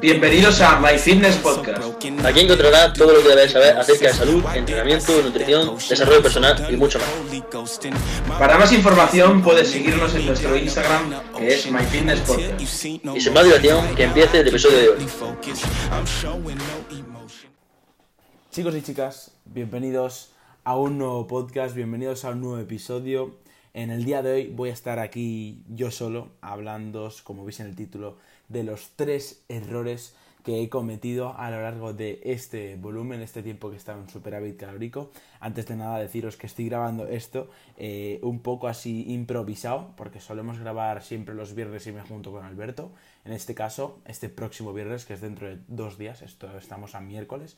Bienvenidos a My Fitness Podcast. Aquí encontrarás todo lo que debes saber acerca de salud, entrenamiento, nutrición, desarrollo personal y mucho más. Para más información puedes seguirnos en nuestro Instagram que es My Fitness Podcast. Y sin más dilación, que empiece el episodio de hoy. Chicos y chicas, bienvenidos a un nuevo podcast, bienvenidos a un nuevo episodio. En el día de hoy voy a estar aquí yo solo, hablando, como veis en el título, de los tres errores que he cometido a lo largo de este volumen, este tiempo que estado en superávit calórico. Antes de nada deciros que estoy grabando esto eh, un poco así improvisado, porque solemos grabar siempre los viernes y me junto con Alberto. En este caso, este próximo viernes, que es dentro de dos días, esto, estamos a miércoles,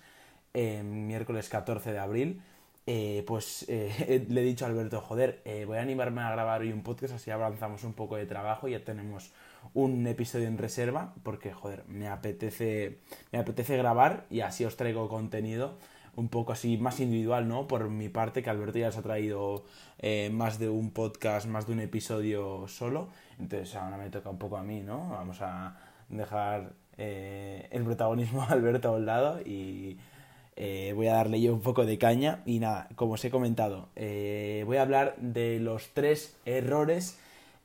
eh, miércoles 14 de abril, eh, pues eh, le he dicho a Alberto, joder, eh, voy a animarme a grabar hoy un podcast, así avanzamos un poco de trabajo, ya tenemos un episodio en reserva, porque joder, me apetece, me apetece grabar y así os traigo contenido un poco así más individual, ¿no? Por mi parte, que Alberto ya os ha traído más de un podcast, más de un episodio solo, entonces ahora me toca un poco a mí, ¿no? Vamos a dejar el protagonismo a Alberto a un lado y eh, voy a darle yo un poco de caña y nada, como os he comentado, eh, voy a hablar de los tres errores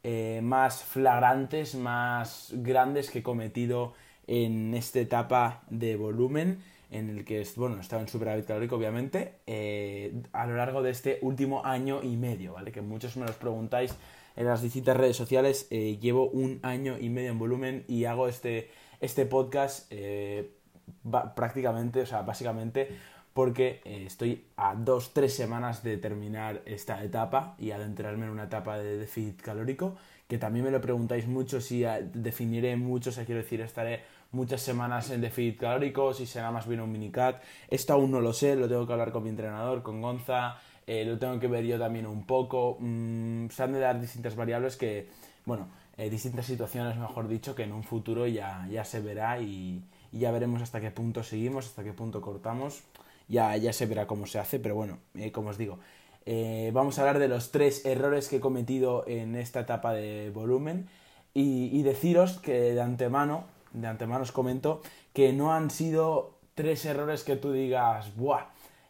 eh, más flagrantes, más grandes que he cometido en esta etapa de volumen en el que, bueno, estaba en superávit calórico obviamente, a lo largo de este último año y medio, ¿vale? Que muchos me los preguntáis en las distintas redes sociales, llevo un año y medio en volumen y hago este, este podcast prácticamente, o sea, básicamente porque eh, estoy a dos, tres semanas de terminar esta etapa y adentrarme en una etapa de déficit calórico, que también me lo preguntáis mucho si ah, definiré mucho, o sea, quiero decir, estaré muchas semanas en déficit calórico, si será más bien un minicat, esto aún no lo sé, lo tengo que hablar con mi entrenador, con Gonza, eh, lo tengo que ver yo también un poco, mm, se han de dar distintas variables que, bueno, eh, distintas situaciones, mejor dicho, que en un futuro ya, ya se verá y, y ya veremos hasta qué punto seguimos, hasta qué punto cortamos. Ya, ya se verá cómo se hace, pero bueno, eh, como os digo, eh, vamos a hablar de los tres errores que he cometido en esta etapa de volumen y, deciros que de antemano, de antemano os comento que no han sido tres errores que tú digas, ¡buah!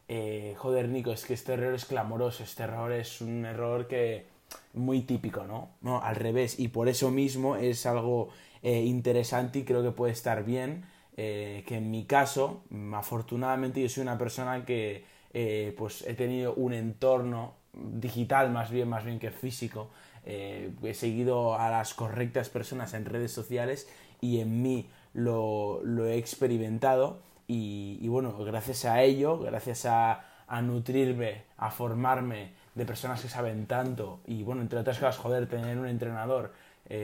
Eh, joder, Nico, es que este error es clamoroso, este error es un error que muy típico, ¿no? No, al revés, y por eso mismo es algo interesante y creo que puede estar bien eh, que en mi caso, afortunadamente yo soy una persona que eh, pues he tenido un entorno digital más bien, más bien que físico. Eh, he seguido a las correctas personas en redes sociales y en mí lo, he experimentado y, bueno, gracias a ello, gracias a, a nutrirme, a formarme de personas que saben tanto y bueno, entre otras cosas, joder, tener un entrenador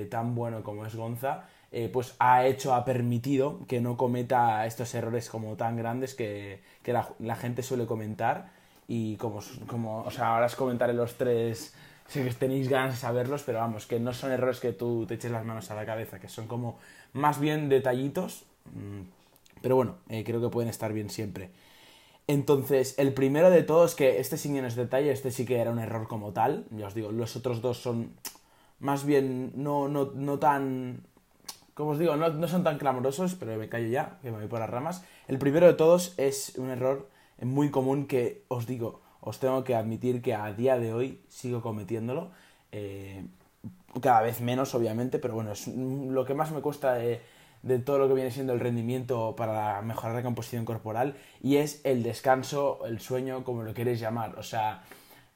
tan bueno como es Gonza, eh, pues ha hecho, ha permitido que no cometa estos errores como tan grandes que, la, gente suele comentar. Y como, como, o sea, ahora os comentaré los tres, que tenéis ganas de saberlos, pero vamos, que no son errores que tú te eches las manos a la cabeza, que son como más bien detallitos, mm, pero bueno, eh, creo que pueden estar bien siempre. Entonces, el primero de todos, que este sí que es detalle, este sí que era un error como tal, ya os digo, los otros dos son más bien no, no, no tan como os digo, no, son tan clamorosos, pero me callo ya, que me voy por las ramas. El primero de todos es un error muy común que os digo, os tengo que admitir que a día de hoy sigo cometiéndolo. Eh, cada vez menos, obviamente, pero bueno, es lo que más me cuesta de, de todo lo que viene siendo el rendimiento para mejorar la composición corporal y es el descanso, el sueño, como lo queréis llamar. O sea,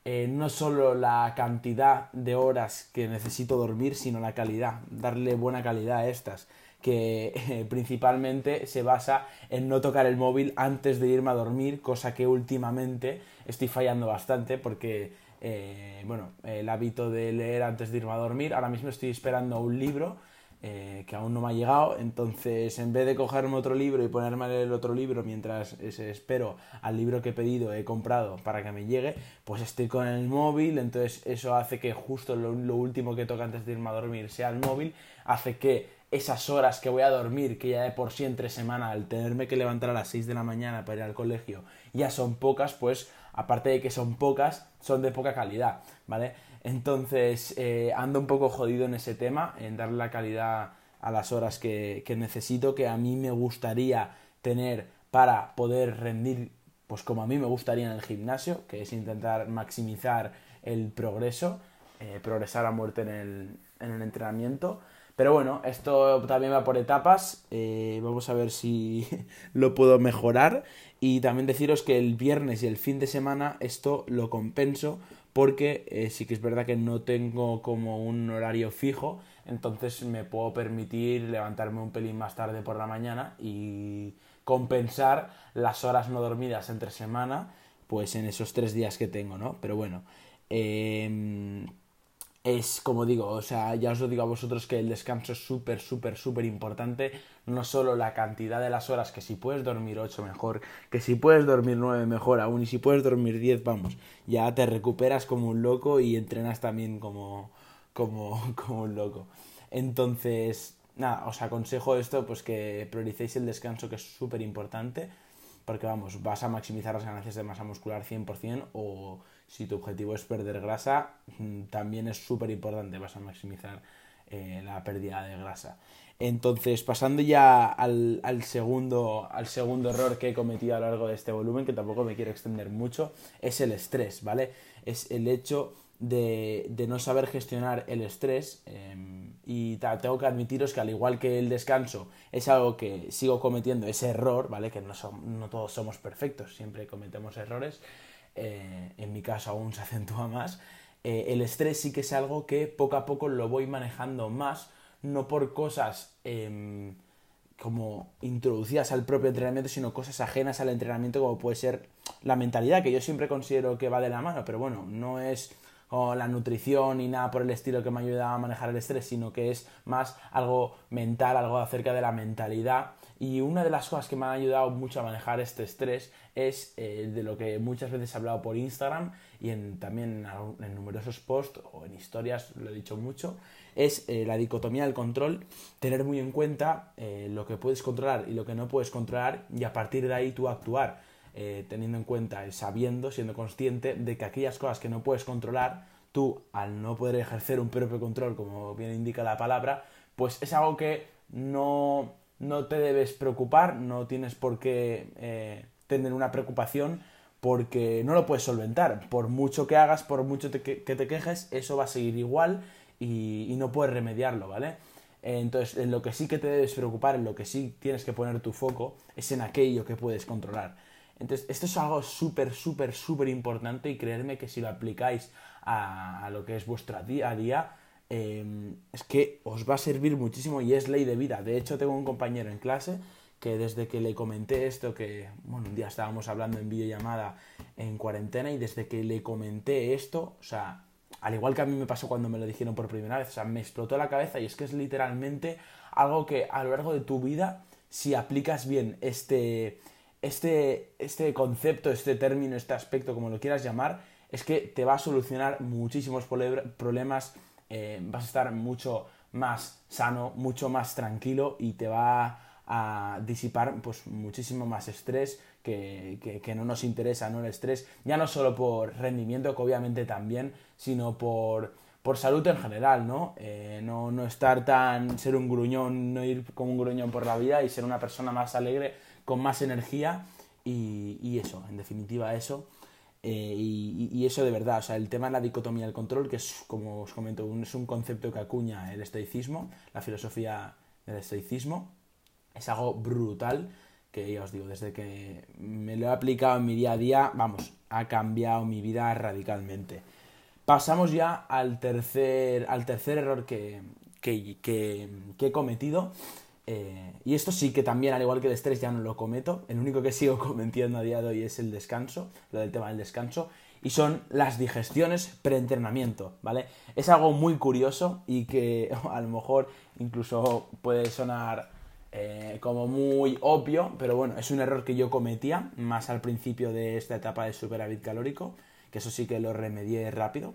eh, no solo la cantidad de horas que necesito dormir, sino la calidad, darle buena calidad a estas, que eh, principalmente se basa en no tocar el móvil antes de irme a dormir, cosa que últimamente estoy fallando bastante porque, eh, bueno, el hábito de leer antes de irme a dormir, ahora mismo estoy esperando un libro eh, que aún no me ha llegado. Entonces, en vez de cogerme otro libro y ponerme a leer el otro libro mientras espero al libro que he pedido, he comprado para que me llegue, pues estoy con el móvil. Entonces, eso hace que justo lo, último que toca antes de irme a dormir sea el móvil. Hace que esas horas que voy a dormir, que ya de por sí entre semana, al tenerme que levantar a las 6 de la mañana para ir al colegio, ya son pocas, pues aparte de que son pocas, son de poca calidad, ¿vale? Entonces, eh, ando un poco jodido en ese tema, en darle la calidad a las horas que, que necesito, que a mí me gustaría tener para poder rendir pues como a mí me gustaría en el gimnasio, que es intentar maximizar el progreso, eh, progresar a muerte en el, en el, entrenamiento. Pero bueno, esto también va por etapas, eh, vamos a ver si lo puedo mejorar. Y también deciros que el viernes y el fin de semana esto lo compenso porque eh, sí que es verdad que no tengo como un horario fijo, entonces me puedo permitir levantarme un pelín más tarde por la mañana y compensar las horas no dormidas entre semana, pues en esos tres días que tengo, ¿no? Pero bueno, em, es como digo, o sea, ya os lo digo a vosotros que el descanso es súper, súper, súper importante. No solo la cantidad de las horas, que si puedes dormir 8 mejor, que si puedes dormir 9 mejor aún, y si puedes dormir 10, vamos, ya te recuperas como un loco y entrenas también como, como, como un loco. Entonces, nada, os aconsejo esto, pues que prioricéis el descanso, que es súper importante, porque vamos, vas a maximizar las ganancias de masa muscular 100%, o si tu objetivo es perder grasa, mm, también es súper importante, vas a maximizar eh, la pérdida de grasa. Entonces, pasando ya al, segundo, al segundo error que he cometido a lo largo de este volumen, que tampoco me quiero extender mucho, es el estrés, ¿vale? Es el hecho de, de, no saber gestionar el estrés eh, y tengo que admitiros que al igual que el descanso es algo que sigo cometiendo ese error, ¿vale? Que no, no todos somos perfectos, siempre cometemos errores, eh, en mi caso aún se acentúa más, eh, el estrés sí que es algo que poco a poco lo voy manejando más, no por cosas em, como introducidas al propio entrenamiento, sino cosas ajenas al entrenamiento como puede ser la mentalidad, que yo siempre considero que va de la mano, pero bueno, no es o la nutrición y nada por el estilo que me ayuda a manejar el estrés, sino que es más algo mental, algo acerca de la mentalidad. Y una de las cosas que me han ayudado mucho a manejar este estrés es eh, de lo que muchas veces he hablado por Instagram y en, también en, numerosos posts o en historias, lo he dicho mucho, es eh, la dicotomía del control, tener muy en cuenta eh, lo que puedes controlar y lo que no puedes controlar y a partir de ahí tú actuar eh, teniendo en cuenta y sabiendo, siendo consciente de que aquellas cosas que no puedes controlar, tú al no poder ejercer un propio control, como bien indica la palabra, pues es algo que no, no te debes preocupar, no tienes por qué eh, tener una preocupación porque no lo puedes solventar. Por mucho que hagas, por mucho que te quejes, eso va a seguir igual y, y no puedes remediarlo, ¿vale? Entonces, en lo que sí que te debes preocupar, en lo que sí tienes que poner tu foco, es en aquello que puedes controlar. Entonces, esto es algo súper, súper, súper importante y creerme que si lo aplicáis a, lo que es vuestro día a día, em, es que os va a servir muchísimo y es ley de vida. De hecho, tengo un compañero en clase que desde que le comenté esto, que bueno, un día estábamos hablando en videollamada en cuarentena y desde que le comenté esto, o sea, al igual que a mí me pasó cuando me lo dijeron por primera vez, o sea, me explotó la cabeza y es que es literalmente algo que a lo largo de tu vida, si aplicas bien este, este, este concepto, este término, este aspecto, como lo quieras llamar, es que te va a solucionar muchísimos problemas, eh, vas a estar mucho más sano, mucho más tranquilo y te va a disipar pues muchísimo más estrés que, que, no nos interesa, ¿no? El estrés, ya no solo por rendimiento, que obviamente también, sino por, por salud en general, ¿no? Eh, ¿no? No estar tan, ser un gruñón, no ir como un gruñón por la vida y ser una persona más alegre con más energía y, eso, en definitiva eso. Eh, y, eso de verdad, o sea, el tema de la dicotomía del control, que es, como os comento, es un concepto que acuña el estoicismo, la filosofía del estoicismo, es algo brutal, que ya os digo, desde que me lo he aplicado en mi día a día, vamos, ha cambiado mi vida radicalmente. Pasamos ya al tercer, al tercer error que, que, que he cometido, eh, y esto sí que también, al igual que el estrés, ya no lo cometo. El único que sigo cometiendo a día de hoy es el descanso, lo del tema del descanso. Y son las digestiones preentrenamiento, ¿vale? Es algo muy curioso y que a lo mejor incluso puede sonar eh, como muy obvio, pero bueno, es un error que yo cometía más al principio de esta etapa de superávit calórico, que eso sí que lo remedié rápido.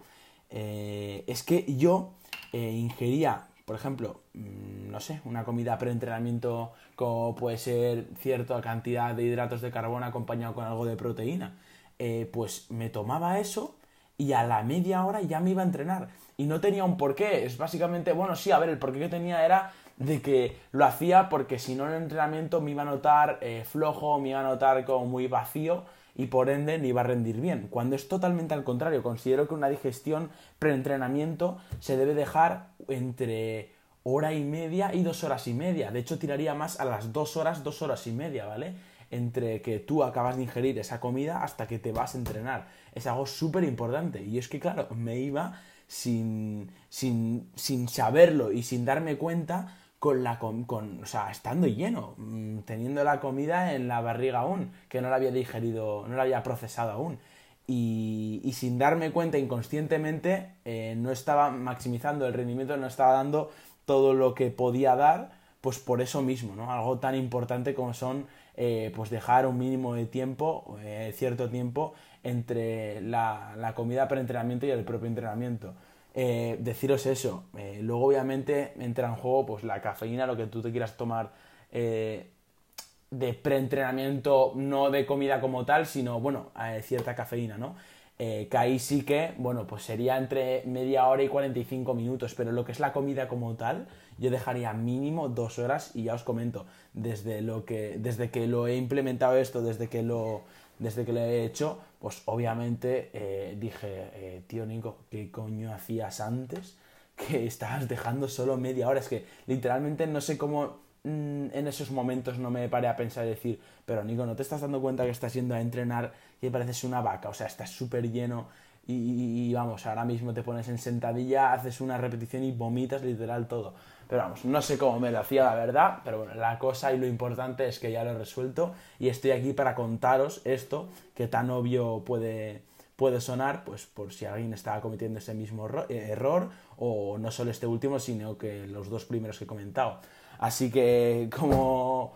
Eh, es que yo ingería por ejemplo, mm, no sé, una comida pre-entrenamiento como puede ser cierta cantidad de hidratos de carbono acompañado con algo de proteína, eh, pues me tomaba eso y a la media hora ya me iba a entrenar. Y no tenía un porqué, es básicamente, bueno, sí, a ver, el porqué que tenía era de que lo hacía porque si no en el entrenamiento me iba a notar eh, flojo, me iba a notar como muy vacío y por ende no iba a rendir bien. Cuando es totalmente al contrario, considero que una digestión preentrenamiento se debe dejar entre hora y media y dos horas y media. De hecho, tiraría más a las dos horas, dos horas y media, ¿vale? Entre que tú acabas de ingerir esa comida hasta que te vas a entrenar. Es algo súper importante. Y es que, claro, me iba sin, sin, sin saberlo y sin darme cuenta con la con, o sea, estando lleno, mm, teniendo la comida en la barriga aún, que no la había digerido, no la había procesado aún. Y, y sin darme cuenta inconscientemente, eh, no estaba maximizando el rendimiento, no estaba dando todo lo que podía dar, pues por eso mismo, ¿no? Algo tan importante como son, eh, pues dejar un mínimo de tiempo, eh, cierto tiempo, entre la, la comida para entrenamiento y el propio entrenamiento. Eh, deciros eso. Luego, obviamente, entra en juego pues, la cafeína, lo que tú te quieras tomar de preentrenamiento, no de comida como tal, sino, bueno, cierta cafeína, ¿no? Que ahí sí que, bueno, pues sería entre media hora y 45 minutos, pero lo que es la comida como tal, yo dejaría mínimo dos horas y ya os comento, desde, lo que, desde que lo he implementado esto, desde que lo, desde que lo he hecho, pues obviamente eh, dije, eh, tío Nico, ¿qué coño hacías antes? Que estabas dejando solo media hora. Es que literalmente no sé cómo mm, en esos momentos no me paré a pensar y decir, pero Nico, ¿no te estás dando cuenta que estás yendo a entrenar y pareces una vaca? O sea, estás súper lleno y, vamos, ahora mismo te pones en sentadilla, haces una repetición y vomitas literal todo. Pero vamos, no sé cómo me lo hacía la verdad, pero bueno, la cosa y lo importante es que ya lo he resuelto y estoy aquí para contaros esto que tan obvio puede, puede sonar, pues por si alguien estaba cometiendo ese mismo error o no solo este último, sino que los dos primeros que he comentado. Así que como,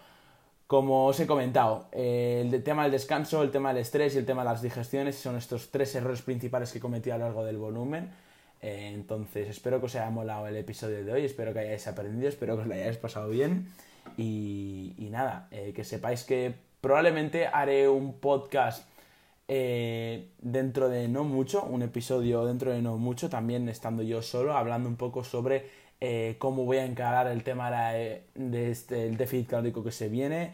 como os he comentado, el tema del descanso, el tema del estrés y el tema de las digestiones son estos tres errores principales que he cometido a lo largo del volumen. Eh, entonces, espero que os haya molado el episodio de hoy, espero que hayáis aprendido, espero que os lo hayáis pasado bien. Y, nada, eh, que sepáis que probablemente haré un podcast eh, dentro de no mucho, un episodio dentro de no mucho, también estando yo solo, hablando un poco sobre cómo voy a encarar el tema del de este, déficit calórico que se viene,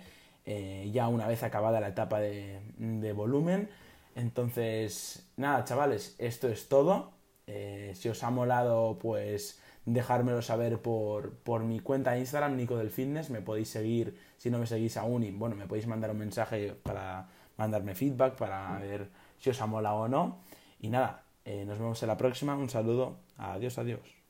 ya una vez acabada la etapa de, volumen. Entonces, nada, chavales, esto es todo. Eh, si os ha molado, pues dejármelo saber por, por, mi cuenta de Instagram, Nico del Fitness. Me podéis seguir si no me seguís aún y bueno, me podéis mandar un mensaje para mandarme feedback, para ver si os ha molado o no. Y nada, eh, nos vemos en la próxima. Un saludo. Adiós, adiós.